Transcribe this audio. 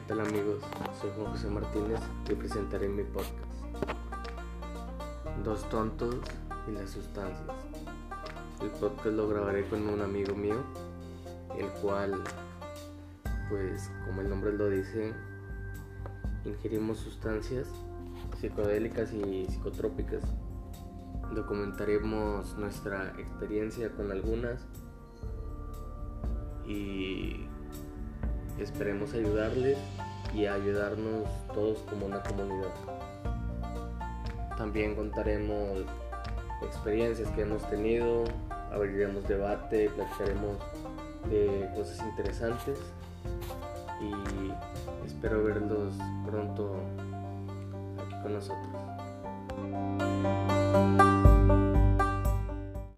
tal amigos? Soy Juan José Martínez y presentaré mi podcast. Dos tontos y las sustancias. El podcast lo grabaré con un amigo mío, el cual, pues como el nombre lo dice, ingerimos sustancias psicodélicas y psicotrópicas. Documentaremos nuestra experiencia con algunas y esperemos ayudarles y ayudarnos todos como una comunidad. También contaremos experiencias que hemos tenido, abriremos debate, platicaremos de cosas interesantes y espero verlos pronto aquí con nosotros.